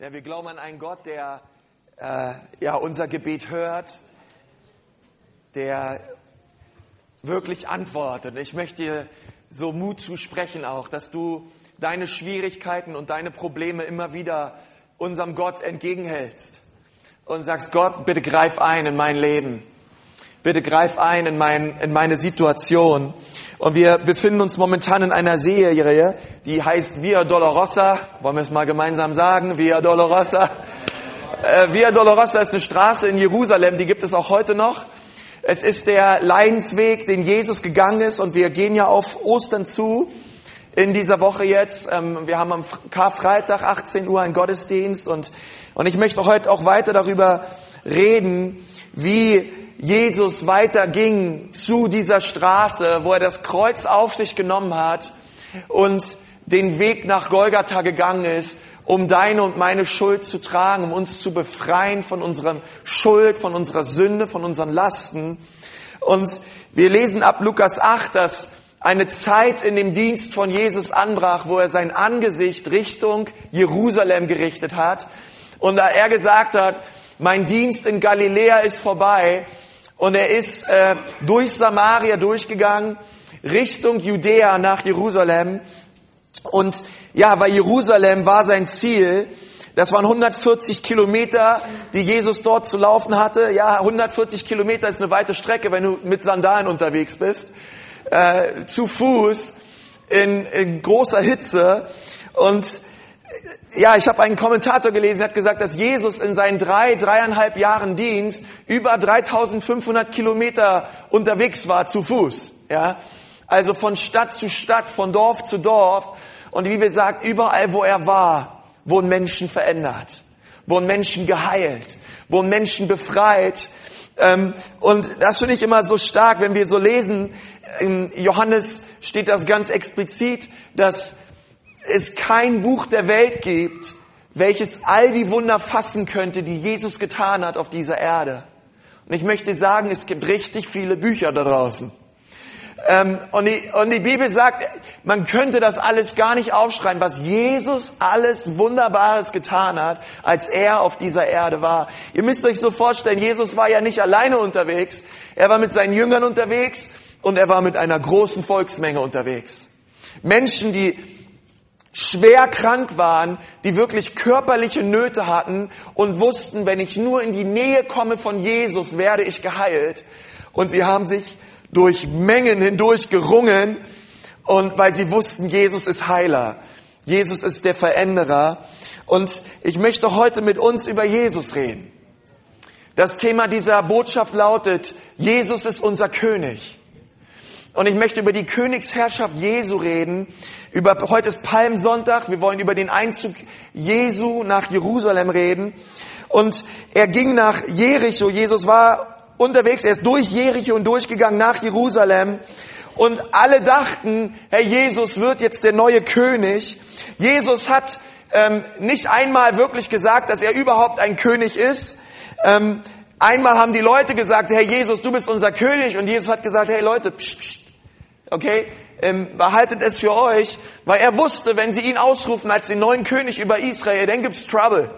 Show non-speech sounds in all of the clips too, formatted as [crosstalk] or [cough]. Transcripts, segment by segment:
Ja, wir glauben an einen Gott, der äh, ja, unser Gebet hört, der wirklich antwortet. Ich möchte dir so Mut zusprechen auch, dass du deine Schwierigkeiten und deine Probleme immer wieder unserem Gott entgegenhältst und sagst, Gott, bitte greif ein in mein Leben. Bitte greif ein in, mein, in meine Situation. Und wir befinden uns momentan in einer Serie, die heißt Via Dolorosa. Wollen wir es mal gemeinsam sagen? Via Dolorosa. Äh, Via Dolorosa ist eine Straße in Jerusalem, die gibt es auch heute noch. Es ist der Leidensweg, den Jesus gegangen ist und wir gehen ja auf Ostern zu in dieser Woche jetzt. Ähm, wir haben am Karfreitag 18 Uhr einen Gottesdienst und, und ich möchte heute auch weiter darüber reden, wie Jesus weiterging zu dieser Straße, wo er das Kreuz auf sich genommen hat und den Weg nach Golgatha gegangen ist, um deine und meine Schuld zu tragen, um uns zu befreien von unserer Schuld, von unserer Sünde, von unseren Lasten. Und wir lesen ab Lukas 8, dass eine Zeit in dem Dienst von Jesus anbrach, wo er sein Angesicht Richtung Jerusalem gerichtet hat. Und da er gesagt hat, mein Dienst in Galiläa ist vorbei, und er ist äh, durch Samaria durchgegangen, Richtung Judäa nach Jerusalem. Und ja, weil Jerusalem war sein Ziel. Das waren 140 Kilometer, die Jesus dort zu laufen hatte. Ja, 140 Kilometer ist eine weite Strecke, wenn du mit Sandalen unterwegs bist. Äh, zu Fuß, in, in großer Hitze. Und ja, ich habe einen Kommentator gelesen, der hat gesagt, dass Jesus in seinen drei, dreieinhalb Jahren Dienst über 3500 Kilometer unterwegs war zu Fuß. Ja, also von Stadt zu Stadt, von Dorf zu Dorf. Und die Bibel sagt, überall wo er war, wurden Menschen verändert, wurden Menschen geheilt, wurden Menschen befreit. Ähm, und das finde ich immer so stark, wenn wir so lesen, in Johannes steht das ganz explizit, dass es kein Buch der Welt gibt, welches all die Wunder fassen könnte, die Jesus getan hat auf dieser Erde. Und ich möchte sagen, es gibt richtig viele Bücher da draußen. Ähm, und, die, und die Bibel sagt, man könnte das alles gar nicht aufschreiben, was Jesus alles Wunderbares getan hat, als er auf dieser Erde war. Ihr müsst euch so vorstellen, Jesus war ja nicht alleine unterwegs, er war mit seinen Jüngern unterwegs und er war mit einer großen Volksmenge unterwegs. Menschen, die schwer krank waren, die wirklich körperliche Nöte hatten und wussten, wenn ich nur in die Nähe komme von Jesus, werde ich geheilt. Und sie haben sich durch Mengen hindurch gerungen und weil sie wussten, Jesus ist Heiler. Jesus ist der Veränderer. Und ich möchte heute mit uns über Jesus reden. Das Thema dieser Botschaft lautet, Jesus ist unser König. Und ich möchte über die Königsherrschaft Jesu reden. Über, heute ist Palmsonntag. Wir wollen über den Einzug Jesu nach Jerusalem reden. Und er ging nach Jericho. Jesus war unterwegs. Er ist durch Jericho und durchgegangen nach Jerusalem. Und alle dachten, Herr Jesus wird jetzt der neue König. Jesus hat ähm, nicht einmal wirklich gesagt, dass er überhaupt ein König ist. Ähm, einmal haben die Leute gesagt, Herr Jesus, du bist unser König. Und Jesus hat gesagt, hey Leute, pst, pst, Okay? Ähm, behaltet es für euch, weil er wusste, wenn sie ihn ausrufen als den neuen König über Israel, dann gibt's Trouble.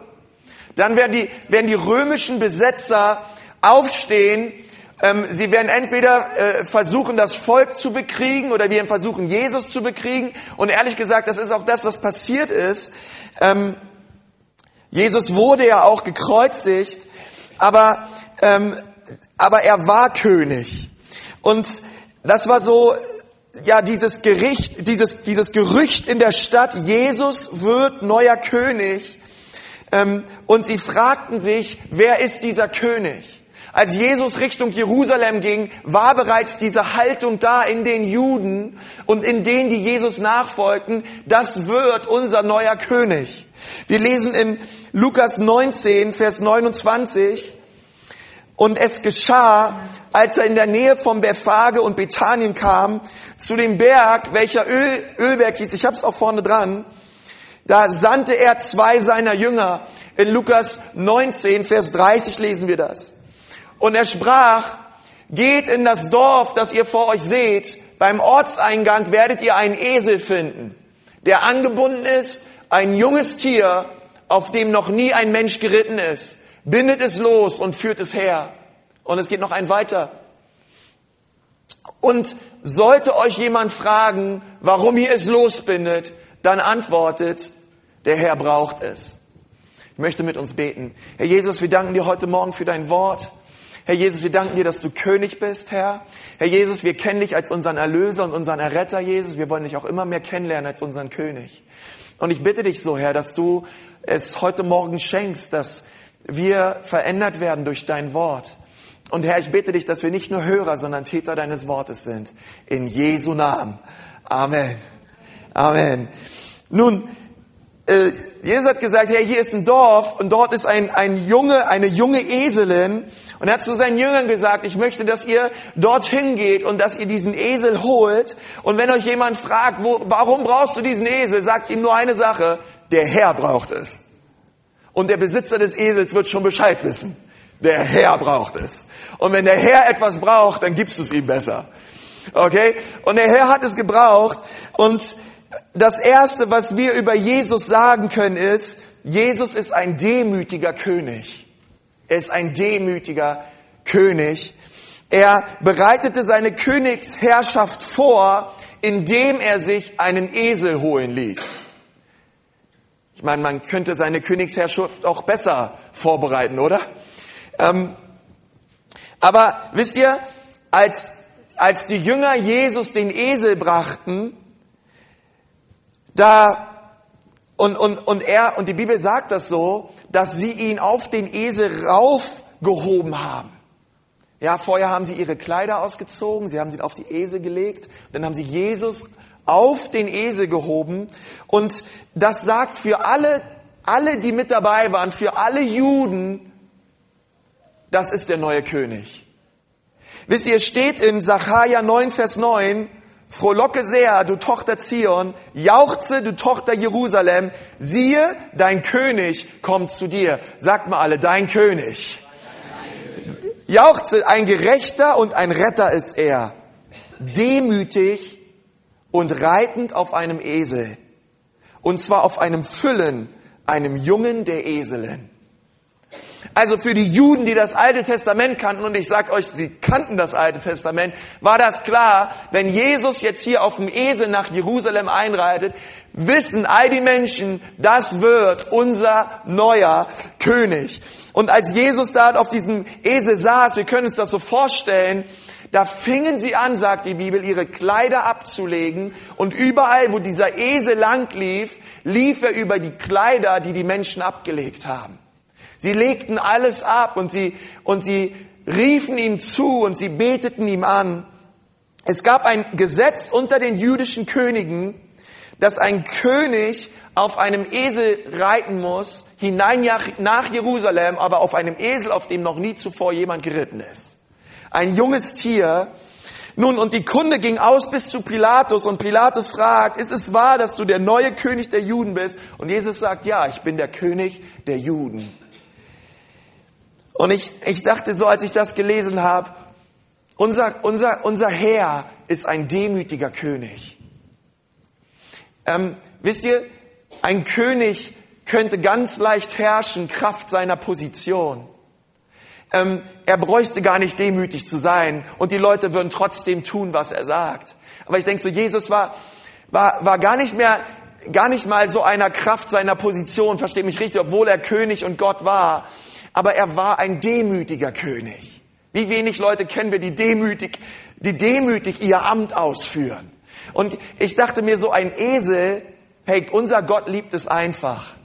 Dann werden die, werden die römischen Besetzer aufstehen. Ähm, sie werden entweder äh, versuchen, das Volk zu bekriegen oder wir versuchen, Jesus zu bekriegen. Und ehrlich gesagt, das ist auch das, was passiert ist. Ähm, Jesus wurde ja auch gekreuzigt, aber, ähm, aber er war König. Und das war so ja dieses Gericht, dieses, dieses Gerücht in der Stadt, Jesus wird neuer König. Ähm, und sie fragten sich, wer ist dieser König? Als Jesus Richtung Jerusalem ging, war bereits diese Haltung da in den Juden und in denen, die Jesus nachfolgten, das wird unser neuer König. Wir lesen in Lukas 19, Vers 29, und es geschah, als er in der Nähe von Bethphage und Bethanien kam, zu dem Berg, welcher Öl, Ölberg hieß, ich habe es auch vorne dran, da sandte er zwei seiner Jünger. In Lukas 19, Vers 30 lesen wir das. Und er sprach, geht in das Dorf, das ihr vor euch seht, beim Ortseingang werdet ihr einen Esel finden, der angebunden ist, ein junges Tier auf dem noch nie ein Mensch geritten ist. Bindet es los und führt es her. Und es geht noch ein weiter. Und sollte euch jemand fragen, warum ihr es losbindet, dann antwortet, der Herr braucht es. Ich möchte mit uns beten. Herr Jesus, wir danken dir heute Morgen für dein Wort. Herr Jesus, wir danken dir, dass du König bist, Herr. Herr Jesus, wir kennen dich als unseren Erlöser und unseren Erretter, Jesus. Wir wollen dich auch immer mehr kennenlernen als unseren König. Und ich bitte dich so, Herr, dass du es heute Morgen schenkst, dass wir verändert werden durch dein Wort. Und Herr, ich bitte dich, dass wir nicht nur Hörer, sondern Täter deines Wortes sind. In Jesu Namen. Amen. Amen. Nun, äh, Jesus hat gesagt, ja, hier ist ein Dorf und dort ist ein, ein Junge, eine junge Eselin. Und er hat zu seinen Jüngern gesagt, ich möchte, dass ihr dorthin geht und dass ihr diesen Esel holt. Und wenn euch jemand fragt, wo, warum brauchst du diesen Esel, sagt ihm nur eine Sache, der Herr braucht es. Und der Besitzer des Esels wird schon Bescheid wissen. Der Herr braucht es. Und wenn der Herr etwas braucht, dann gibst du es ihm besser. Okay? Und der Herr hat es gebraucht. Und das erste, was wir über Jesus sagen können, ist, Jesus ist ein demütiger König. Er ist ein demütiger König. Er bereitete seine Königsherrschaft vor, indem er sich einen Esel holen ließ. Ich meine, man könnte seine Königsherrschaft auch besser vorbereiten, oder? Ähm, aber wisst ihr, als, als die Jünger Jesus den Esel brachten, da und, und, und er, und die Bibel sagt das so, dass sie ihn auf den Esel raufgehoben haben. Ja, vorher haben sie ihre Kleider ausgezogen, sie haben sie auf die Esel gelegt, dann haben sie Jesus auf den Esel gehoben. Und das sagt für alle, alle, die mit dabei waren, für alle Juden, das ist der neue König. Wisst ihr, steht in Sacharja 9, Vers 9, Frohlocke sehr, du Tochter Zion, jauchze, du Tochter Jerusalem, siehe, dein König kommt zu dir. Sagt mal alle, dein König. Jauchze, ein Gerechter und ein Retter ist er, demütig und reitend auf einem Esel, und zwar auf einem Füllen, einem Jungen der Eselin. Also für die Juden, die das Alte Testament kannten, und ich sage euch, sie kannten das Alte Testament, war das klar, wenn Jesus jetzt hier auf dem Esel nach Jerusalem einreitet, wissen all die Menschen, das wird unser neuer König. Und als Jesus da auf diesem Esel saß, wir können uns das so vorstellen, da fingen sie an, sagt die Bibel, ihre Kleider abzulegen und überall, wo dieser Esel lang lief, lief er über die Kleider, die die Menschen abgelegt haben. Sie legten alles ab und sie, und sie riefen ihm zu und sie beteten ihm an. Es gab ein Gesetz unter den jüdischen Königen, dass ein König auf einem Esel reiten muss, hinein nach Jerusalem, aber auf einem Esel, auf dem noch nie zuvor jemand geritten ist. Ein junges Tier. Nun, und die Kunde ging aus bis zu Pilatus und Pilatus fragt, ist es wahr, dass du der neue König der Juden bist? Und Jesus sagt, ja, ich bin der König der Juden. Und ich, ich dachte so, als ich das gelesen habe, unser, unser, unser Herr ist ein demütiger König. Ähm, wisst ihr, ein König könnte ganz leicht herrschen, Kraft seiner Position. Ähm, er bräuchte gar nicht demütig zu sein und die Leute würden trotzdem tun, was er sagt. Aber ich denke so, Jesus war, war, war gar nicht mehr, gar nicht mal so einer Kraft seiner Position, versteht mich richtig, obwohl er König und Gott war aber er war ein demütiger König. Wie wenig Leute kennen wir, die demütig, die demütig ihr Amt ausführen. Und ich dachte mir so ein Esel, hey, unser Gott liebt es einfach.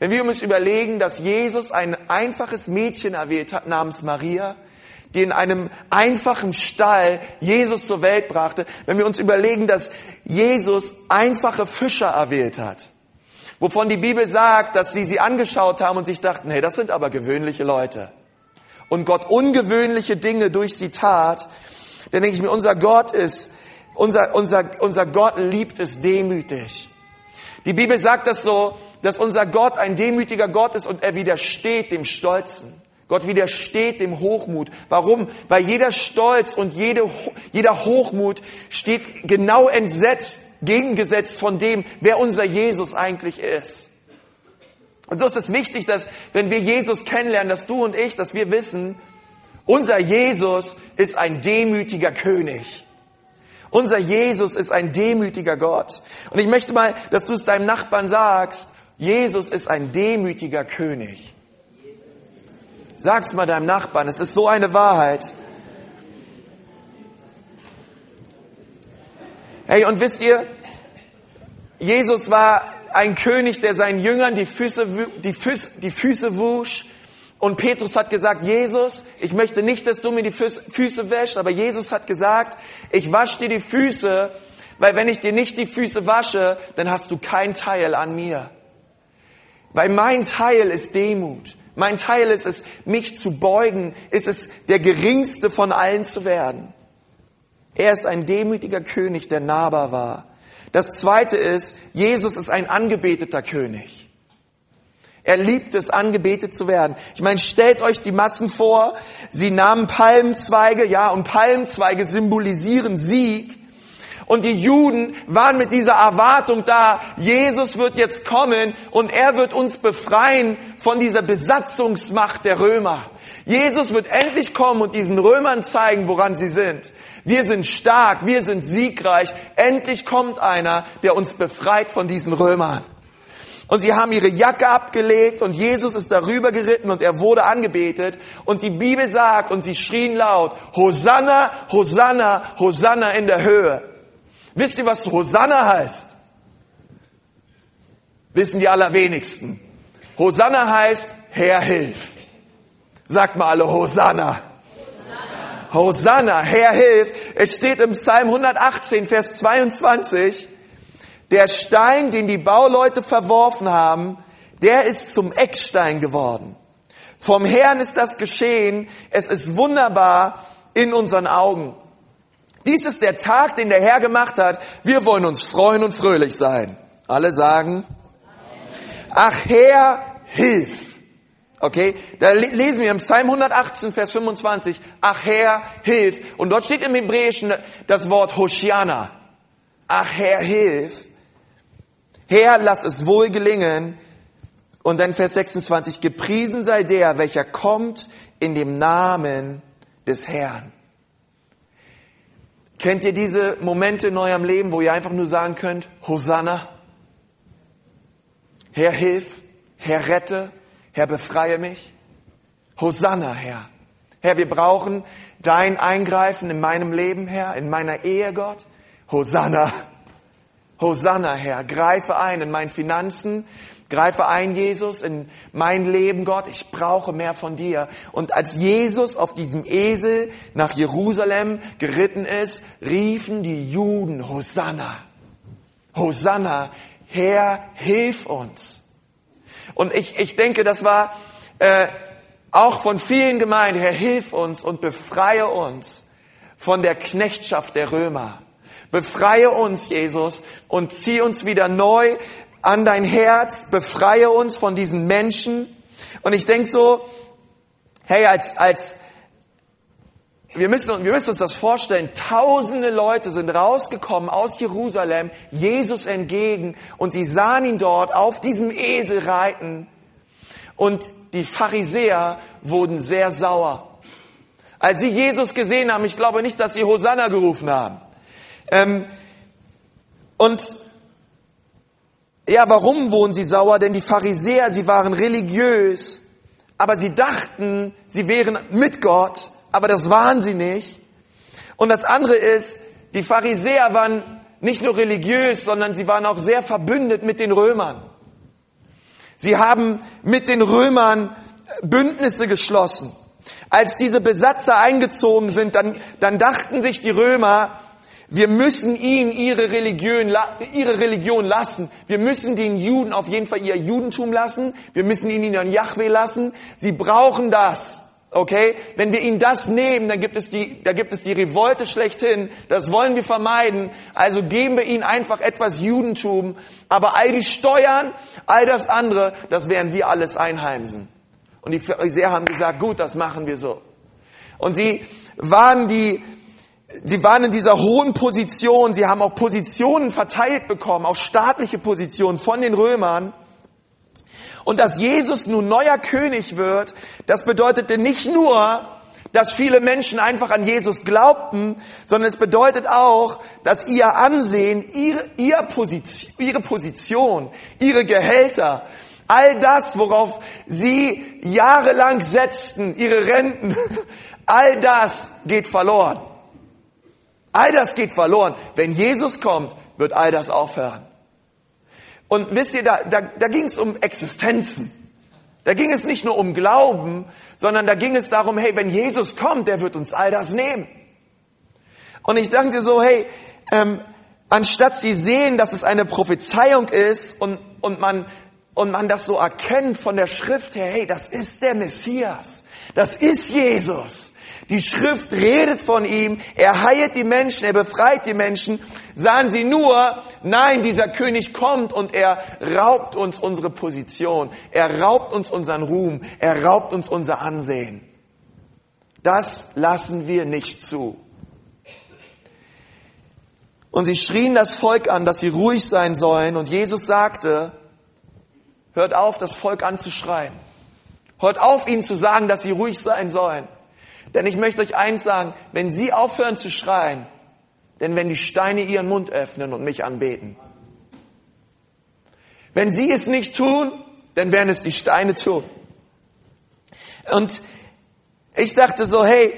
Wenn wir uns überlegen, dass Jesus ein einfaches Mädchen erwählt hat namens Maria, die in einem einfachen Stall Jesus zur Welt brachte, wenn wir uns überlegen, dass Jesus einfache Fischer erwählt hat, wovon die Bibel sagt, dass sie sie angeschaut haben und sich dachten, hey, das sind aber gewöhnliche Leute. Und Gott ungewöhnliche Dinge durch sie tat, dann denke ich mir, unser Gott ist, unser, unser, unser Gott liebt es demütig. Die Bibel sagt das so, dass unser Gott ein demütiger Gott ist und er widersteht dem Stolzen. Gott widersteht dem Hochmut. Warum? Weil jeder Stolz und jede, jeder Hochmut steht genau entsetzt gegengesetzt von dem, wer unser Jesus eigentlich ist. Und so ist es wichtig, dass wenn wir Jesus kennenlernen, dass du und ich, dass wir wissen, unser Jesus ist ein demütiger König. Unser Jesus ist ein demütiger Gott. Und ich möchte mal, dass du es deinem Nachbarn sagst, Jesus ist ein demütiger König. Sag's mal deinem Nachbarn, es ist so eine Wahrheit. Hey, und wisst ihr, Jesus war ein König, der seinen Jüngern die Füße, die Füße, die Füße wusch. Und Petrus hat gesagt, Jesus, ich möchte nicht, dass du mir die Füße wäschst, aber Jesus hat gesagt, ich wasche dir die Füße, weil wenn ich dir nicht die Füße wasche, dann hast du kein Teil an mir. Weil mein Teil ist Demut. Mein Teil ist es, mich zu beugen, ist es, der geringste von allen zu werden. Er ist ein demütiger König, der nahbar war. Das zweite ist, Jesus ist ein angebeteter König. Er liebt es, angebetet zu werden. Ich meine, stellt euch die Massen vor, sie nahmen Palmzweige, ja, und Palmzweige symbolisieren Sieg. Und die Juden waren mit dieser Erwartung da, Jesus wird jetzt kommen und er wird uns befreien von dieser Besatzungsmacht der Römer. Jesus wird endlich kommen und diesen Römern zeigen, woran sie sind. Wir sind stark, wir sind siegreich. Endlich kommt einer, der uns befreit von diesen Römern. Und sie haben ihre Jacke abgelegt und Jesus ist darüber geritten und er wurde angebetet. Und die Bibel sagt, und sie schrien laut, Hosanna, Hosanna, Hosanna in der Höhe. Wisst ihr, was Hosanna heißt? Wissen die allerwenigsten. Hosanna heißt, Herr, hilf. Sagt mal alle Hosanna. Hosanna, Herr hilf. Es steht im Psalm 118, Vers 22, der Stein, den die Bauleute verworfen haben, der ist zum Eckstein geworden. Vom Herrn ist das geschehen. Es ist wunderbar in unseren Augen. Dies ist der Tag, den der Herr gemacht hat. Wir wollen uns freuen und fröhlich sein. Alle sagen, ach Herr, hilf. Okay, da lesen wir im Psalm 118, Vers 25, ach Herr, hilf. Und dort steht im Hebräischen das Wort Hoshiana. Ach Herr, hilf. Herr, lass es wohl gelingen. Und dann Vers 26, gepriesen sei der, welcher kommt in dem Namen des Herrn. Kennt ihr diese Momente in eurem Leben, wo ihr einfach nur sagen könnt, Hosanna? Herr, hilf. Herr, rette. Herr, befreie mich. Hosanna, Herr. Herr, wir brauchen dein Eingreifen in meinem Leben, Herr, in meiner Ehe, Gott. Hosanna. Hosanna, Herr. Greife ein in meinen Finanzen. Greife ein, Jesus, in mein Leben, Gott. Ich brauche mehr von dir. Und als Jesus auf diesem Esel nach Jerusalem geritten ist, riefen die Juden Hosanna. Hosanna, Herr, hilf uns. Und ich, ich denke, das war äh, auch von vielen Gemeinden, Herr, hilf uns und befreie uns von der Knechtschaft der Römer. Befreie uns, Jesus, und zieh uns wieder neu an dein Herz. Befreie uns von diesen Menschen. Und ich denke so, hey, als, als, wir müssen, wir müssen uns das vorstellen. Tausende Leute sind rausgekommen aus Jerusalem, Jesus entgegen, und sie sahen ihn dort auf diesem Esel reiten. Und die Pharisäer wurden sehr sauer. Als sie Jesus gesehen haben, ich glaube nicht, dass sie Hosanna gerufen haben. Ähm, und ja, warum wurden sie sauer? Denn die Pharisäer, sie waren religiös, aber sie dachten, sie wären mit Gott aber das waren sie nicht. Und das andere ist, die Pharisäer waren nicht nur religiös, sondern sie waren auch sehr verbündet mit den Römern. Sie haben mit den Römern Bündnisse geschlossen. Als diese Besatzer eingezogen sind, dann, dann dachten sich die Römer, wir müssen ihnen ihre Religion, ihre Religion lassen. Wir müssen den Juden auf jeden Fall ihr Judentum lassen. Wir müssen ihnen ihren Yahweh lassen. Sie brauchen das. Okay? Wenn wir ihnen das nehmen, dann gibt es die, da gibt es die Revolte schlechthin. Das wollen wir vermeiden. Also geben wir ihnen einfach etwas Judentum. Aber all die Steuern, all das andere, das werden wir alles einheimsen. Und die Pharisäer haben gesagt, gut, das machen wir so. Und sie waren die, sie waren in dieser hohen Position. Sie haben auch Positionen verteilt bekommen, auch staatliche Positionen von den Römern. Und dass Jesus nun neuer König wird, das bedeutete nicht nur, dass viele Menschen einfach an Jesus glaubten, sondern es bedeutet auch, dass ihr Ansehen, ihre, ihre, Position, ihre Position, ihre Gehälter, all das, worauf sie jahrelang setzten, ihre Renten, [laughs] all das geht verloren. All das geht verloren. Wenn Jesus kommt, wird all das aufhören. Und wisst ihr, da, da, da ging es um Existenzen. Da ging es nicht nur um Glauben, sondern da ging es darum, hey, wenn Jesus kommt, der wird uns all das nehmen. Und ich dachte so, hey, ähm, anstatt sie sehen, dass es eine Prophezeiung ist und, und, man, und man das so erkennt von der Schrift her, hey, das ist der Messias, das ist Jesus. Die Schrift redet von ihm, er heilt die Menschen, er befreit die Menschen. Sahen sie nur, nein, dieser König kommt und er raubt uns unsere Position, er raubt uns unseren Ruhm, er raubt uns unser Ansehen. Das lassen wir nicht zu. Und sie schrien das Volk an, dass sie ruhig sein sollen. Und Jesus sagte, hört auf, das Volk anzuschreien. Hört auf, ihnen zu sagen, dass sie ruhig sein sollen. Denn ich möchte euch eins sagen, wenn sie aufhören zu schreien, denn wenn die Steine ihren Mund öffnen und mich anbeten. Wenn sie es nicht tun, dann werden es die Steine tun. Und ich dachte so, hey,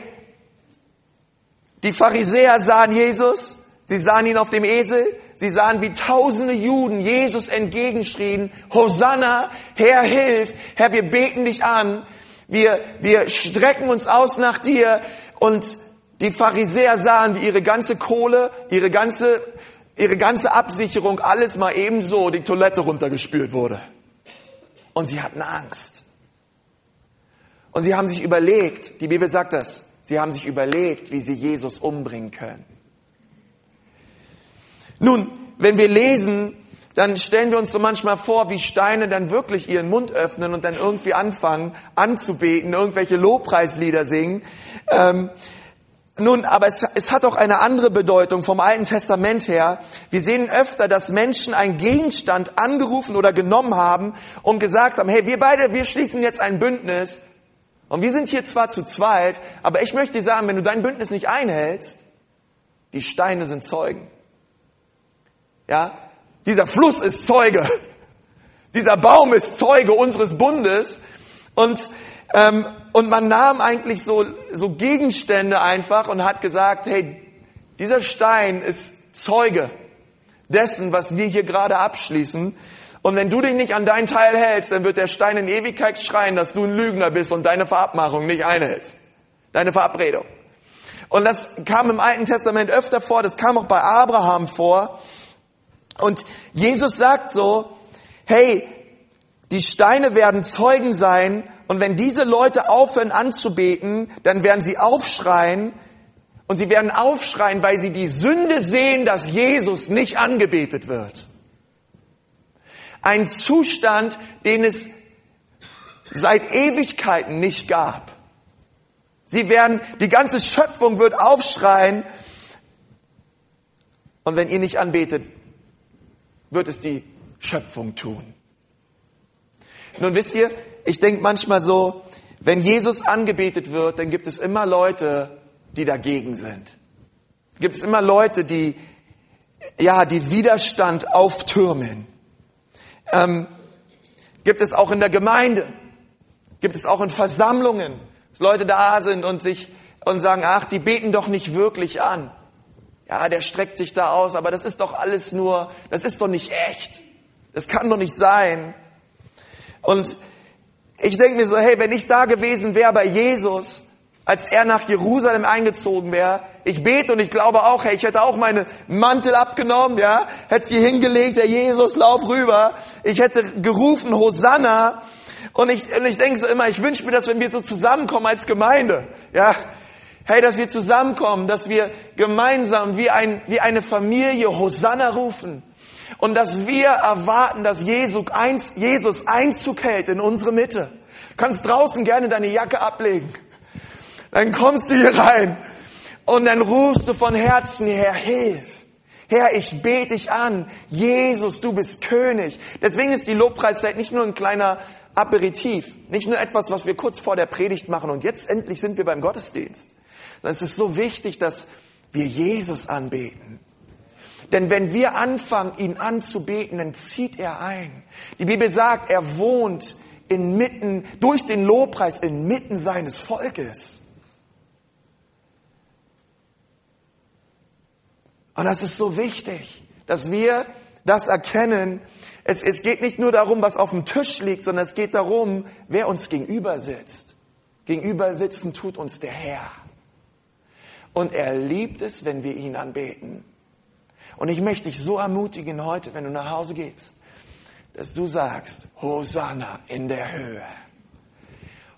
die Pharisäer sahen Jesus, sie sahen ihn auf dem Esel, sie sahen, wie tausende Juden Jesus entgegenschrien, Hosanna, Herr, hilf, Herr, wir beten dich an. Wir, wir strecken uns aus nach dir und die Pharisäer sahen, wie ihre ganze Kohle, ihre ganze, ihre ganze Absicherung, alles mal ebenso die Toilette runtergespült wurde. Und sie hatten Angst. Und sie haben sich überlegt, die Bibel sagt das, sie haben sich überlegt, wie sie Jesus umbringen können. Nun, wenn wir lesen, dann stellen wir uns so manchmal vor, wie Steine dann wirklich ihren Mund öffnen und dann irgendwie anfangen anzubeten, irgendwelche Lobpreislieder singen. Ähm, nun, aber es, es hat auch eine andere Bedeutung vom Alten Testament her. Wir sehen öfter, dass Menschen einen Gegenstand angerufen oder genommen haben und gesagt haben, hey, wir beide, wir schließen jetzt ein Bündnis. Und wir sind hier zwar zu zweit, aber ich möchte dir sagen, wenn du dein Bündnis nicht einhältst, die Steine sind Zeugen. Ja, dieser Fluss ist Zeuge. Dieser Baum ist Zeuge unseres Bundes. Und, ähm, und man nahm eigentlich so, so Gegenstände einfach und hat gesagt, hey, dieser Stein ist Zeuge dessen, was wir hier gerade abschließen. Und wenn du dich nicht an deinen Teil hältst, dann wird der Stein in Ewigkeit schreien, dass du ein Lügner bist und deine Verabmachung nicht einhältst. Deine Verabredung. Und das kam im Alten Testament öfter vor, das kam auch bei Abraham vor. Und Jesus sagt so, hey, die Steine werden Zeugen sein und wenn diese Leute aufhören anzubeten, dann werden sie aufschreien und sie werden aufschreien, weil sie die Sünde sehen, dass Jesus nicht angebetet wird. Ein Zustand, den es seit Ewigkeiten nicht gab. Sie werden, die ganze Schöpfung wird aufschreien. Und wenn ihr nicht anbetet, wird es die Schöpfung tun. Nun wisst ihr, ich denke manchmal so, wenn Jesus angebetet wird, dann gibt es immer Leute, die dagegen sind. Gibt es immer Leute, die, ja, die Widerstand auftürmen. Ähm, gibt es auch in der Gemeinde. Gibt es auch in Versammlungen, dass Leute da sind und sich, und sagen, ach, die beten doch nicht wirklich an. Ja, der streckt sich da aus, aber das ist doch alles nur, das ist doch nicht echt. Das kann doch nicht sein. Und ich denke mir so, hey, wenn ich da gewesen wäre bei Jesus, als er nach Jerusalem eingezogen wäre, ich bete und ich glaube auch, hey, ich hätte auch meine Mantel abgenommen, ja, hätte sie hingelegt, der Jesus, lauf rüber. Ich hätte gerufen, Hosanna. Und ich, und ich denke so immer, ich wünsche mir das, wenn wir so zusammenkommen als Gemeinde, ja, Hey, dass wir zusammenkommen, dass wir gemeinsam wie, ein, wie eine Familie Hosanna rufen und dass wir erwarten, dass Jesus, Einzug hält in unsere Mitte. Du kannst draußen gerne deine Jacke ablegen. Dann kommst du hier rein und dann rufst du von Herzen her, hilf. Herr, ich bete dich an. Jesus, du bist König. Deswegen ist die Lobpreiszeit nicht nur ein kleiner Aperitif, nicht nur etwas, was wir kurz vor der Predigt machen und jetzt endlich sind wir beim Gottesdienst. Es ist so wichtig, dass wir Jesus anbeten. Denn wenn wir anfangen, ihn anzubeten, dann zieht er ein. Die Bibel sagt, er wohnt inmitten, durch den Lobpreis inmitten seines Volkes. Und das ist so wichtig, dass wir das erkennen. Es, es geht nicht nur darum, was auf dem Tisch liegt, sondern es geht darum, wer uns gegenüber sitzt. Gegenüber sitzen tut uns der Herr. Und er liebt es, wenn wir ihn anbeten. Und ich möchte dich so ermutigen heute, wenn du nach Hause gehst, dass du sagst, Hosanna in der Höhe.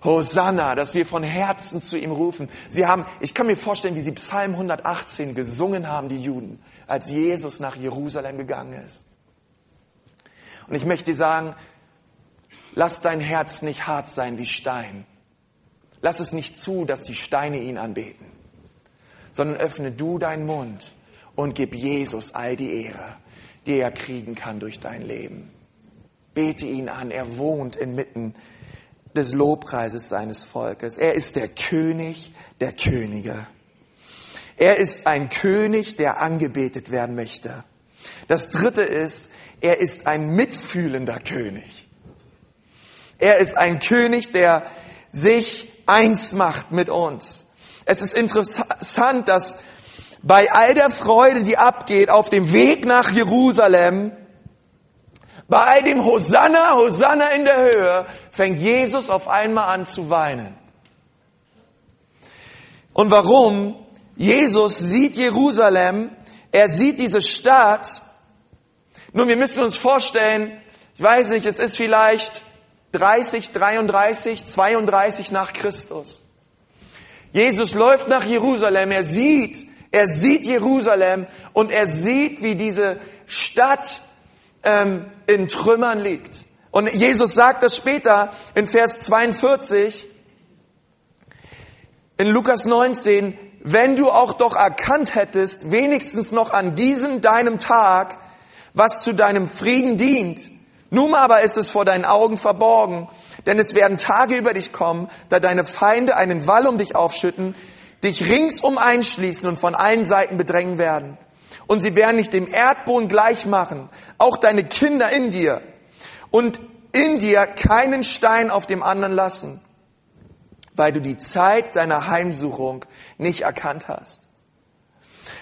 Hosanna, dass wir von Herzen zu ihm rufen. Sie haben, ich kann mir vorstellen, wie sie Psalm 118 gesungen haben, die Juden, als Jesus nach Jerusalem gegangen ist. Und ich möchte sagen, lass dein Herz nicht hart sein wie Stein. Lass es nicht zu, dass die Steine ihn anbeten, sondern öffne du deinen Mund und gib Jesus all die Ehre, die er kriegen kann durch dein Leben. Bete ihn an, er wohnt inmitten des Lobpreises seines Volkes. Er ist der König der Könige. Er ist ein König, der angebetet werden möchte. Das dritte ist, er ist ein mitfühlender König. Er ist ein König, der sich eins macht mit uns. Es ist interessant, dass bei all der Freude, die abgeht auf dem Weg nach Jerusalem, bei dem Hosanna, Hosanna in der Höhe, fängt Jesus auf einmal an zu weinen. Und warum? Jesus sieht Jerusalem, er sieht diese Stadt. Nun, wir müssen uns vorstellen, ich weiß nicht, es ist vielleicht 30, 33, 32 nach Christus. Jesus läuft nach Jerusalem, er sieht, er sieht Jerusalem und er sieht, wie diese Stadt ähm, in Trümmern liegt. Und Jesus sagt das später in Vers 42 in Lukas 19, wenn du auch doch erkannt hättest, wenigstens noch an diesem deinem Tag, was zu deinem Frieden dient. Nun aber ist es vor deinen Augen verborgen, denn es werden Tage über dich kommen, da deine Feinde einen Wall um dich aufschütten, dich ringsum einschließen und von allen Seiten bedrängen werden und sie werden nicht dem Erdboden gleich machen, auch deine Kinder in dir und in dir keinen Stein auf dem anderen lassen, weil du die Zeit deiner Heimsuchung nicht erkannt hast.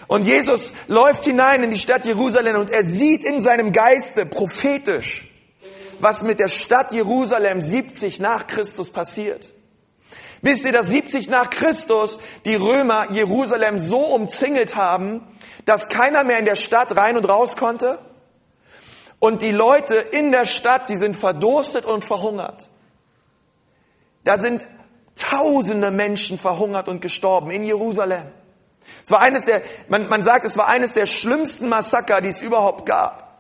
Und Jesus läuft hinein in die Stadt Jerusalem und er sieht in seinem Geiste prophetisch, was mit der Stadt Jerusalem 70 nach Christus passiert. Wisst ihr, dass 70 nach Christus die Römer Jerusalem so umzingelt haben, dass keiner mehr in der Stadt rein und raus konnte. Und die Leute in der Stadt, sie sind verdurstet und verhungert. Da sind tausende Menschen verhungert und gestorben in Jerusalem. Es war eines der, man, man sagt, es war eines der schlimmsten Massaker, die es überhaupt gab.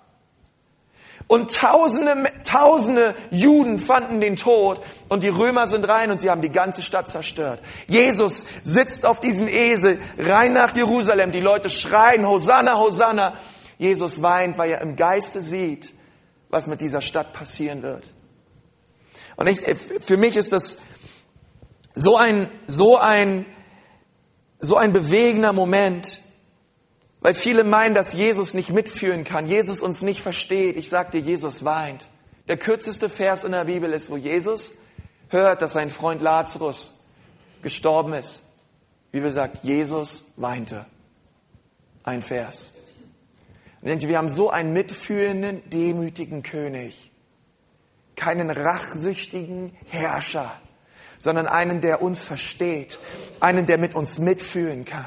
Und tausende, tausende Juden fanden den Tod und die Römer sind rein und sie haben die ganze Stadt zerstört. Jesus sitzt auf diesem Esel rein nach Jerusalem. Die Leute schreien, Hosanna, Hosanna. Jesus weint, weil er im Geiste sieht, was mit dieser Stadt passieren wird. Und ich, für mich ist das so ein, so ein, so ein bewegender Moment, weil viele meinen, dass Jesus nicht mitführen kann, Jesus uns nicht versteht. Ich sagte, Jesus weint. Der kürzeste Vers in der Bibel ist, wo Jesus hört, dass sein Freund Lazarus gestorben ist. Wie Bibel sagt, Jesus weinte. Ein Vers. Und wir haben so einen mitführenden, demütigen König. Keinen rachsüchtigen Herrscher, sondern einen, der uns versteht. Einen, der mit uns mitfühlen kann.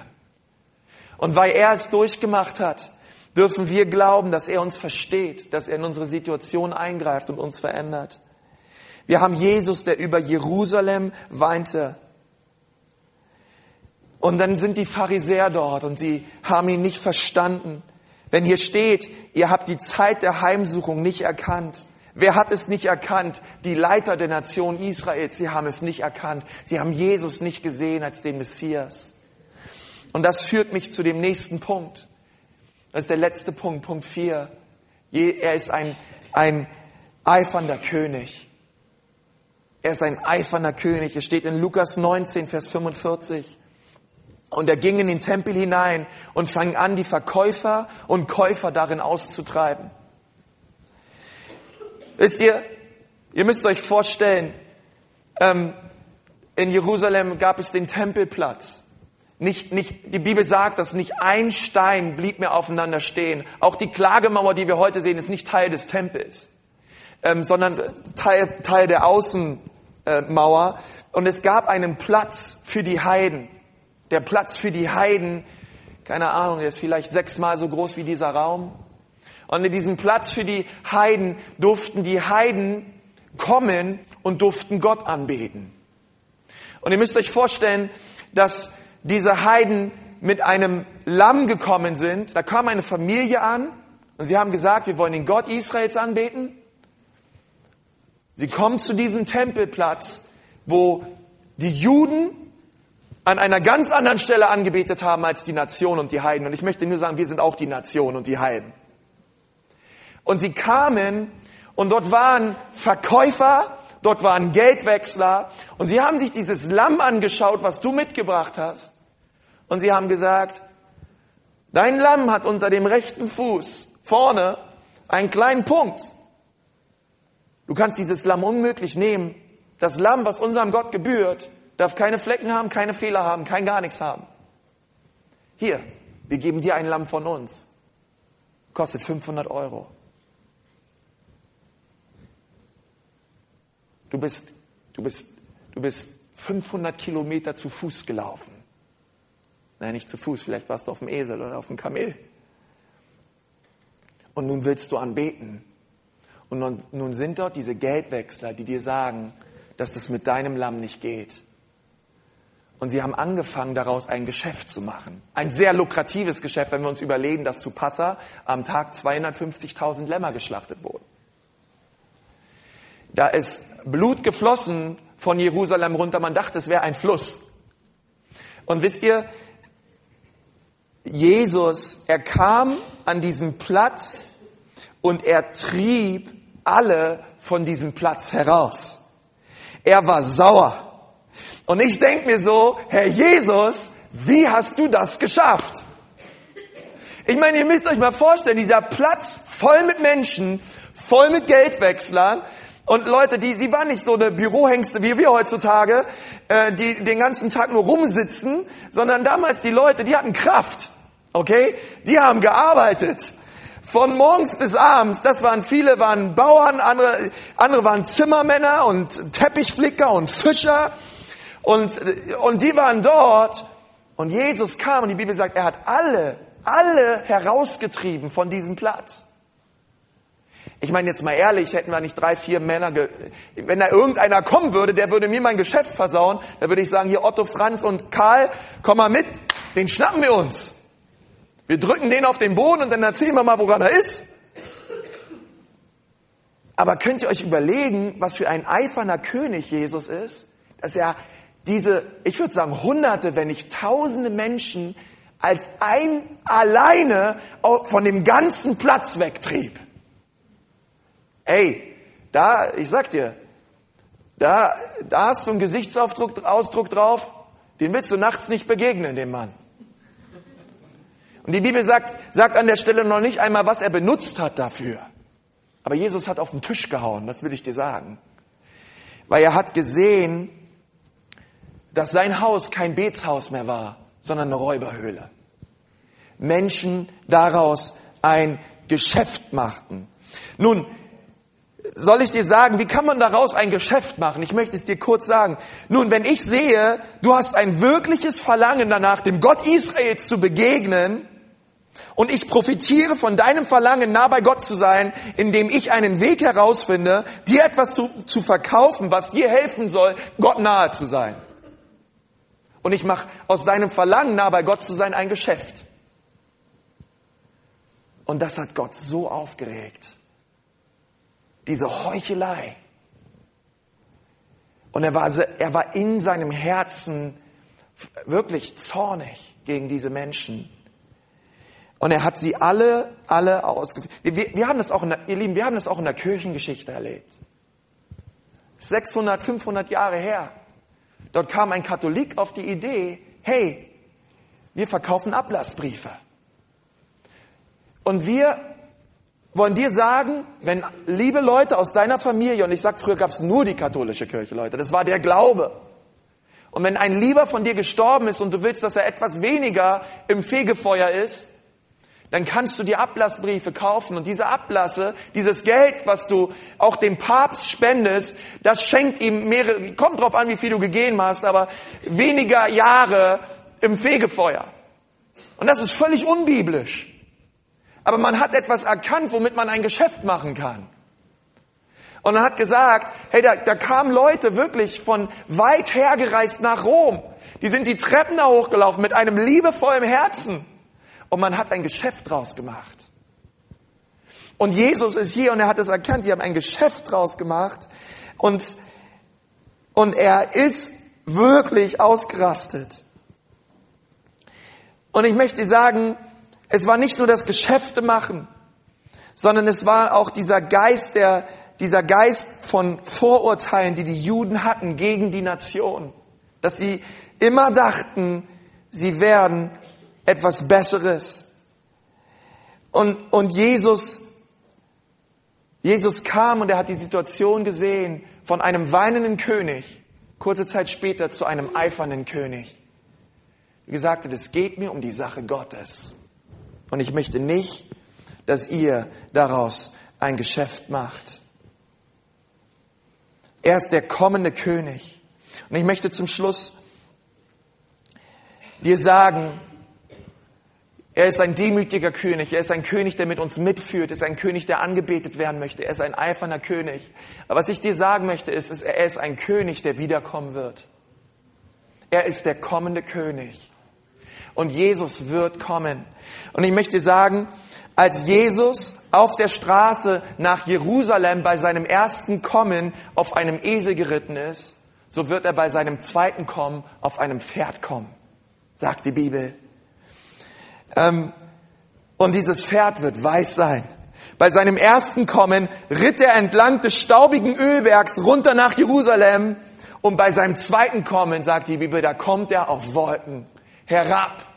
Und weil er es durchgemacht hat, dürfen wir glauben, dass er uns versteht, dass er in unsere Situation eingreift und uns verändert. Wir haben Jesus, der über Jerusalem weinte. Und dann sind die Pharisäer dort und sie haben ihn nicht verstanden. Wenn hier steht, ihr habt die Zeit der Heimsuchung nicht erkannt. Wer hat es nicht erkannt? Die Leiter der Nation Israels, sie haben es nicht erkannt. Sie haben Jesus nicht gesehen als den Messias. Und das führt mich zu dem nächsten Punkt. Das ist der letzte Punkt, Punkt 4. Er ist ein, ein eifernder König. Er ist ein eifernder König. Es steht in Lukas 19, Vers 45. Und er ging in den Tempel hinein und fang an, die Verkäufer und Käufer darin auszutreiben. Wisst ihr, ihr müsst euch vorstellen, ähm, in Jerusalem gab es den Tempelplatz. Nicht, nicht, die Bibel sagt, dass nicht ein Stein blieb mehr aufeinander stehen. Auch die Klagemauer, die wir heute sehen, ist nicht Teil des Tempels, ähm, sondern Teil, Teil der Außenmauer. Und es gab einen Platz für die Heiden. Der Platz für die Heiden, keine Ahnung, der ist vielleicht sechsmal so groß wie dieser Raum. Und in diesem Platz für die Heiden durften die Heiden kommen und durften Gott anbeten. Und ihr müsst euch vorstellen, dass diese Heiden mit einem Lamm gekommen sind. Da kam eine Familie an und sie haben gesagt, wir wollen den Gott Israels anbeten. Sie kommen zu diesem Tempelplatz, wo die Juden an einer ganz anderen Stelle angebetet haben als die Nation und die Heiden. Und ich möchte nur sagen, wir sind auch die Nation und die Heiden. Und sie kamen und dort waren Verkäufer, dort waren Geldwechsler und sie haben sich dieses Lamm angeschaut, was du mitgebracht hast. Und sie haben gesagt, dein Lamm hat unter dem rechten Fuß vorne einen kleinen Punkt. Du kannst dieses Lamm unmöglich nehmen. Das Lamm, was unserem Gott gebührt, darf keine Flecken haben, keine Fehler haben, kein gar nichts haben. Hier, wir geben dir ein Lamm von uns. Kostet 500 Euro. Du bist, du bist, du bist 500 Kilometer zu Fuß gelaufen. Nein, nicht zu Fuß, vielleicht warst du auf dem Esel oder auf dem Kamel. Und nun willst du anbeten. Und nun, nun sind dort diese Geldwechsler, die dir sagen, dass das mit deinem Lamm nicht geht. Und sie haben angefangen, daraus ein Geschäft zu machen. Ein sehr lukratives Geschäft, wenn wir uns überlegen, dass zu Passa am Tag 250.000 Lämmer geschlachtet wurden. Da ist Blut geflossen von Jerusalem runter. Man dachte, es wäre ein Fluss. Und wisst ihr, Jesus, er kam an diesen Platz und er trieb alle von diesem Platz heraus. Er war sauer. Und ich denke mir so, Herr Jesus, wie hast du das geschafft? Ich meine, ihr müsst euch mal vorstellen, dieser Platz voll mit Menschen, voll mit Geldwechslern. Und Leute, die, sie waren nicht so eine Bürohengste wie wir heutzutage, äh, die den ganzen Tag nur rumsitzen, sondern damals die Leute, die hatten Kraft. Okay? Die haben gearbeitet. Von morgens bis abends, das waren viele waren Bauern, andere, andere waren Zimmermänner und Teppichflicker und Fischer. Und, und die waren dort. Und Jesus kam und die Bibel sagt, er hat alle, alle herausgetrieben von diesem Platz. Ich meine jetzt mal ehrlich, hätten wir nicht drei, vier Männer, wenn da irgendeiner kommen würde, der würde mir mein Geschäft versauen, dann würde ich sagen, hier Otto, Franz und Karl, komm mal mit, den schnappen wir uns. Wir drücken den auf den Boden und dann erzählen wir mal, woran er ist. Aber könnt ihr euch überlegen, was für ein eiferner König Jesus ist, dass er diese, ich würde sagen, hunderte, wenn nicht tausende Menschen als ein alleine von dem ganzen Platz wegtrieb. Ey, da, ich sag dir, da, da hast du einen Gesichtsausdruck Ausdruck drauf, den willst du nachts nicht begegnen, dem Mann. Und die Bibel sagt, sagt an der Stelle noch nicht einmal, was er benutzt hat dafür. Aber Jesus hat auf den Tisch gehauen, das will ich dir sagen. Weil er hat gesehen, dass sein Haus kein Betshaus mehr war, sondern eine Räuberhöhle. Menschen daraus ein Geschäft machten. Nun, soll ich dir sagen, wie kann man daraus ein Geschäft machen? Ich möchte es dir kurz sagen. Nun, wenn ich sehe, du hast ein wirkliches Verlangen danach, dem Gott Israels zu begegnen, und ich profitiere von deinem Verlangen, nah bei Gott zu sein, indem ich einen Weg herausfinde, dir etwas zu, zu verkaufen, was dir helfen soll, Gott nahe zu sein. Und ich mache aus deinem Verlangen, nah bei Gott zu sein, ein Geschäft. Und das hat Gott so aufgeregt. Diese Heuchelei. Und er war, er war in seinem Herzen wirklich zornig gegen diese Menschen. Und er hat sie alle, alle ausgeführt. Wir, wir, haben das auch in der, ihr Lieben, wir haben das auch in der Kirchengeschichte erlebt. 600, 500 Jahre her. Dort kam ein Katholik auf die Idee, hey, wir verkaufen Ablassbriefe. Und wir wollen dir sagen, wenn liebe Leute aus deiner Familie, und ich sag, früher gab es nur die katholische Kirche, Leute, das war der Glaube. Und wenn ein Lieber von dir gestorben ist und du willst, dass er etwas weniger im Fegefeuer ist, dann kannst du dir Ablassbriefe kaufen und diese Ablasse, dieses Geld, was du auch dem Papst spendest, das schenkt ihm mehrere, kommt drauf an, wie viel du gegeben hast, aber weniger Jahre im Fegefeuer. Und das ist völlig unbiblisch. Aber man hat etwas erkannt, womit man ein Geschäft machen kann. Und er hat gesagt, hey, da, da kamen Leute wirklich von weit hergereist nach Rom. Die sind die Treppen da hochgelaufen mit einem liebevollen Herzen. Und man hat ein Geschäft draus gemacht. Und Jesus ist hier und er hat es erkannt, die haben ein Geschäft draus gemacht. Und, und er ist wirklich ausgerastet. Und ich möchte sagen, es war nicht nur das Geschäfte machen, sondern es war auch dieser Geist der, dieser Geist von Vorurteilen, die die Juden hatten gegen die Nation. Dass sie immer dachten, sie werden etwas Besseres. Und, und Jesus, Jesus kam und er hat die Situation gesehen von einem weinenden König, kurze Zeit später zu einem eifernden König. Wie gesagt, es geht mir um die Sache Gottes. Und ich möchte nicht, dass ihr daraus ein Geschäft macht. Er ist der kommende König. Und ich möchte zum Schluss dir sagen, er ist ein demütiger König. Er ist ein König, der mit uns mitführt. Er ist ein König, der angebetet werden möchte. Er ist ein eiferner König. Aber was ich dir sagen möchte, ist, ist, er ist ein König, der wiederkommen wird. Er ist der kommende König. Und Jesus wird kommen. Und ich möchte sagen, als Jesus auf der Straße nach Jerusalem bei seinem ersten Kommen auf einem Esel geritten ist, so wird er bei seinem zweiten Kommen auf einem Pferd kommen, sagt die Bibel. Ähm, und dieses Pferd wird weiß sein. Bei seinem ersten Kommen ritt er entlang des staubigen Ölbergs runter nach Jerusalem und bei seinem zweiten Kommen, sagt die Bibel, da kommt er auf Wolken herab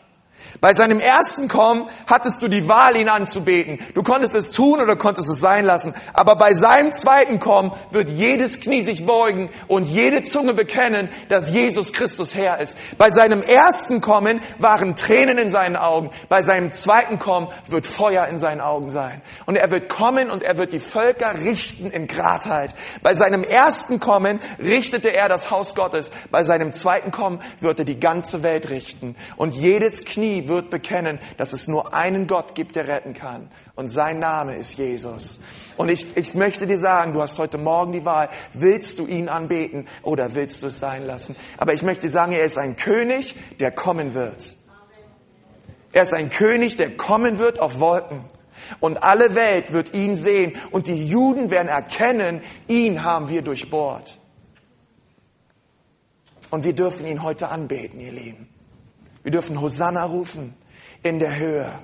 bei seinem ersten Kommen hattest du die Wahl, ihn anzubeten. Du konntest es tun oder konntest es sein lassen. Aber bei seinem zweiten Kommen wird jedes Knie sich beugen und jede Zunge bekennen, dass Jesus Christus Herr ist. Bei seinem ersten Kommen waren Tränen in seinen Augen. Bei seinem zweiten Kommen wird Feuer in seinen Augen sein. Und er wird kommen und er wird die Völker richten in Gradheit. Bei seinem ersten Kommen richtete er das Haus Gottes. Bei seinem zweiten Kommen wird er die ganze Welt richten. Und jedes Knie wird bekennen, dass es nur einen Gott gibt, der retten kann. Und sein Name ist Jesus. Und ich, ich möchte dir sagen, du hast heute Morgen die Wahl, willst du ihn anbeten oder willst du es sein lassen? Aber ich möchte sagen, er ist ein König, der kommen wird. Er ist ein König, der kommen wird auf Wolken. Und alle Welt wird ihn sehen und die Juden werden erkennen, ihn haben wir durchbohrt. Und wir dürfen ihn heute anbeten, ihr Lieben. Wir dürfen Hosanna rufen in der Höhe.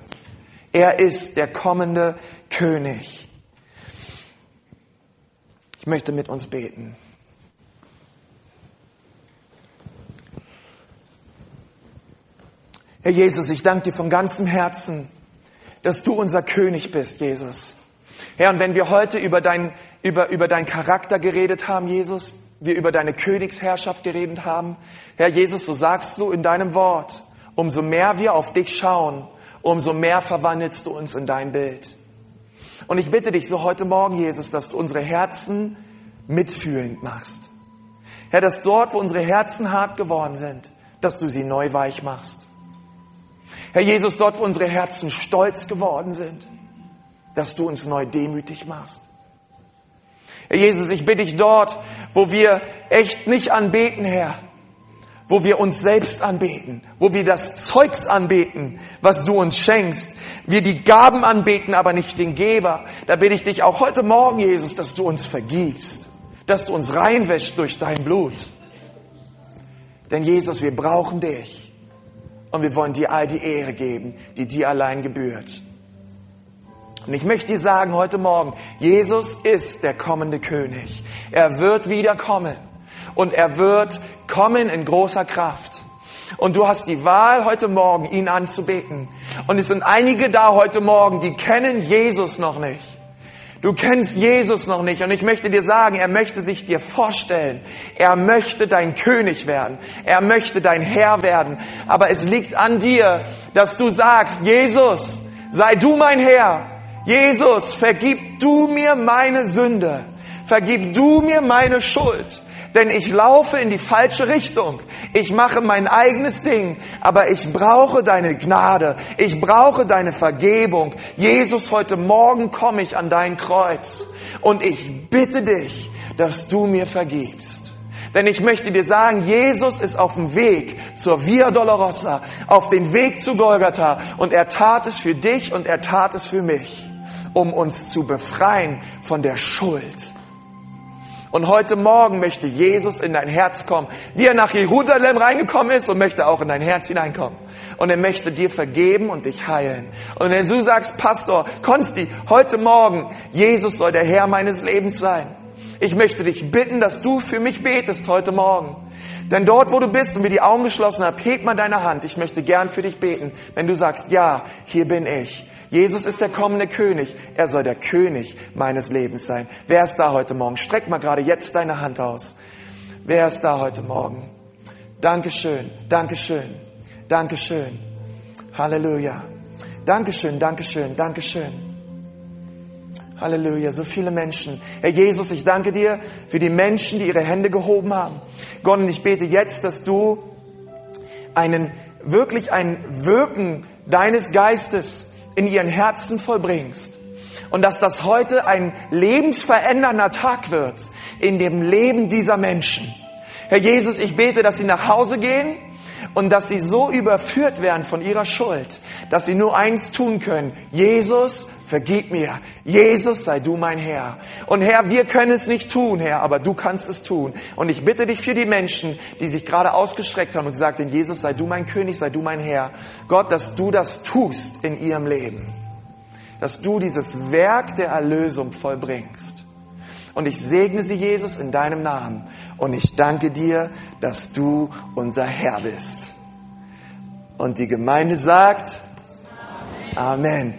Er ist der kommende König. Ich möchte mit uns beten. Herr Jesus, ich danke dir von ganzem Herzen, dass du unser König bist, Jesus. Herr, und wenn wir heute über dein, über, über deinen Charakter geredet haben, Jesus, wir über deine Königsherrschaft geredet haben, Herr Jesus, so sagst du in deinem Wort, umso mehr wir auf dich schauen, umso mehr verwandelst du uns in dein Bild. Und ich bitte dich so heute Morgen, Jesus, dass du unsere Herzen mitfühlend machst. Herr, dass dort, wo unsere Herzen hart geworden sind, dass du sie neu weich machst. Herr Jesus, dort, wo unsere Herzen stolz geworden sind, dass du uns neu demütig machst. Herr Jesus, ich bitte dich dort, wo wir echt nicht anbeten, Herr, wo wir uns selbst anbeten, wo wir das Zeugs anbeten, was du uns schenkst, wir die Gaben anbeten, aber nicht den Geber. Da bitte ich dich auch heute Morgen, Jesus, dass du uns vergibst, dass du uns reinwäschst durch dein Blut. Denn Jesus, wir brauchen dich. Und wir wollen dir all die Ehre geben, die dir allein gebührt. Und ich möchte dir sagen heute Morgen, Jesus ist der kommende König. Er wird wiederkommen. Und er wird kommen in großer Kraft. Und du hast die Wahl, heute Morgen ihn anzubeten. Und es sind einige da heute Morgen, die kennen Jesus noch nicht. Du kennst Jesus noch nicht und ich möchte dir sagen, er möchte sich dir vorstellen. Er möchte dein König werden. Er möchte dein Herr werden. Aber es liegt an dir, dass du sagst, Jesus, sei du mein Herr. Jesus, vergib du mir meine Sünde. Vergib du mir meine Schuld denn ich laufe in die falsche Richtung. Ich mache mein eigenes Ding, aber ich brauche deine Gnade. Ich brauche deine Vergebung. Jesus, heute Morgen komme ich an dein Kreuz und ich bitte dich, dass du mir vergibst. Denn ich möchte dir sagen, Jesus ist auf dem Weg zur Via Dolorosa, auf den Weg zu Golgatha und er tat es für dich und er tat es für mich, um uns zu befreien von der Schuld und heute Morgen möchte Jesus in dein Herz kommen, wie er nach Jerusalem reingekommen ist und möchte auch in dein Herz hineinkommen. Und er möchte dir vergeben und dich heilen. Und wenn du sagst, Pastor, Konsti, heute Morgen, Jesus soll der Herr meines Lebens sein. Ich möchte dich bitten, dass du für mich betest heute Morgen. Denn dort, wo du bist und wir die Augen geschlossen haben, heb mal deine Hand. Ich möchte gern für dich beten. Wenn du sagst, ja, hier bin ich. Jesus ist der kommende König. Er soll der König meines Lebens sein. Wer ist da heute Morgen? Streck mal gerade jetzt deine Hand aus. Wer ist da heute Morgen? Dankeschön, Dankeschön, Dankeschön. Halleluja. Dankeschön, Dankeschön, Dankeschön. Halleluja, so viele Menschen. Herr Jesus, ich danke dir für die Menschen, die ihre Hände gehoben haben. Gott, und ich bete jetzt, dass du einen, wirklich ein Wirken deines Geistes in ihren Herzen vollbringst. Und dass das heute ein lebensverändernder Tag wird in dem Leben dieser Menschen. Herr Jesus, ich bete, dass sie nach Hause gehen und dass sie so überführt werden von ihrer Schuld, dass sie nur eins tun können. Jesus, vergib mir. Jesus, sei du mein Herr. Und Herr, wir können es nicht tun, Herr, aber du kannst es tun. Und ich bitte dich für die Menschen, die sich gerade ausgestreckt haben und gesagt haben, Jesus, sei du mein König, sei du mein Herr. Gott, dass du das tust in ihrem Leben. Dass du dieses Werk der Erlösung vollbringst. Und ich segne sie, Jesus, in deinem Namen. Und ich danke dir, dass du unser Herr bist. Und die Gemeinde sagt, Amen. Amen.